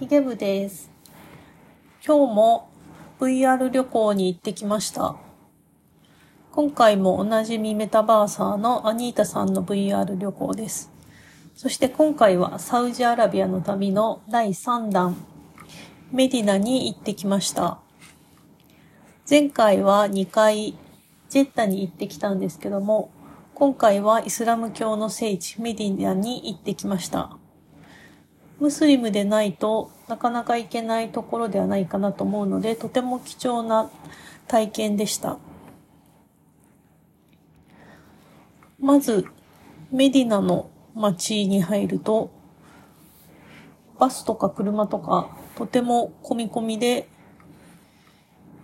ヒゲ部です。今日も VR 旅行に行ってきました。今回もおなじみメタバーサーのアニータさんの VR 旅行です。そして今回はサウジアラビアの旅の第3弾、メディナに行ってきました。前回は2回ジェッタに行ってきたんですけども、今回はイスラム教の聖地メディナに行ってきました。ムスリムでないとなかなか行けないところではないかなと思うので、とても貴重な体験でした。まず、メディナの街に入ると、バスとか車とかとても混み込みで、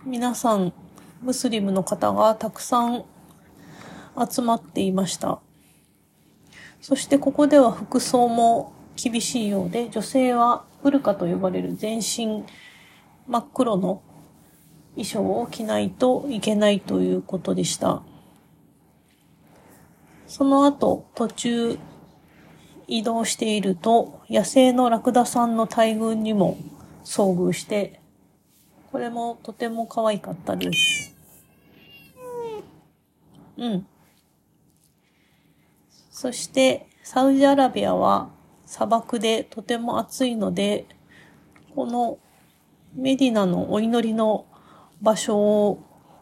皆さん、ムスリムの方がたくさん集まっていました。そしてここでは服装も厳しいようで、女性はブルカと呼ばれる全身真っ黒の衣装を着ないといけないということでした。その後、途中移動していると、野生のラクダさんの大群にも遭遇して、これもとても可愛かったです。うん。そして、サウジアラビアは砂漠でとても暑いので、このメディナのお祈りの場所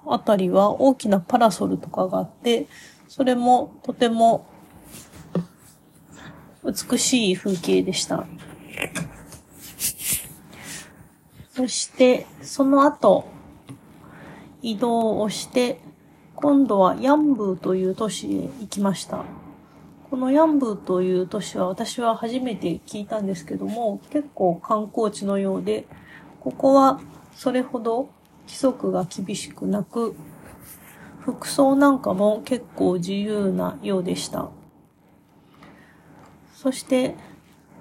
あたりは大きなパラソルとかがあって、それもとても美しい風景でした。そして、その後、移動をして、今度はヤンブーという都市へ行きました。このヤンブーという都市は私は初めて聞いたんですけども、結構観光地のようで、ここはそれほど規則が厳しくなく、服装なんかも結構自由なようでした。そして、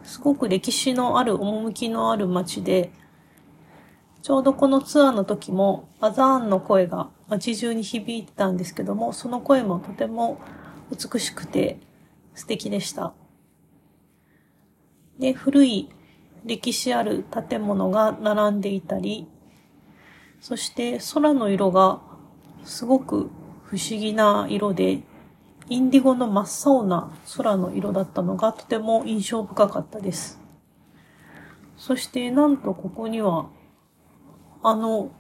すごく歴史のある趣のある街で、ちょうどこのツアーの時もアザーンの声が街中に響いてたんですけども、その声もとても美しくて素敵でした。で、古い歴史ある建物が並んでいたり、そして空の色がすごく不思議な色で、インディゴの真っ青な空の色だったのがとても印象深かったです。そしてなんとここには、あの、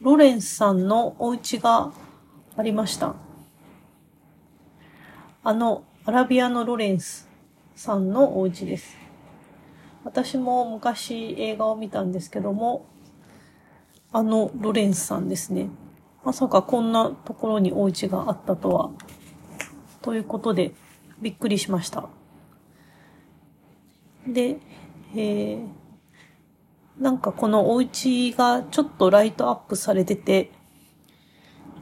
ロレンスさんのお家がありました。あの、アラビアのロレンスさんのお家です。私も昔映画を見たんですけども、あのロレンスさんですね。まさかこんなところにお家があったとは。ということで、びっくりしました。で、えー、なんかこのお家がちょっとライトアップされてて、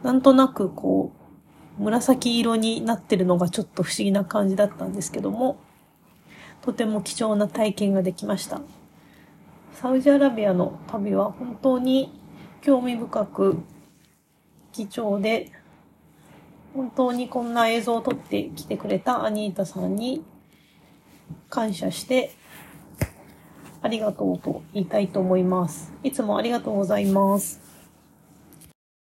なんとなくこう、紫色になってるのがちょっと不思議な感じだったんですけども、とても貴重な体験ができました。サウジアラビアの旅は本当に興味深く貴重で、本当にこんな映像を撮ってきてくれたアニータさんに感謝してありがとうと言いたいと思います。いつもありがとうございます。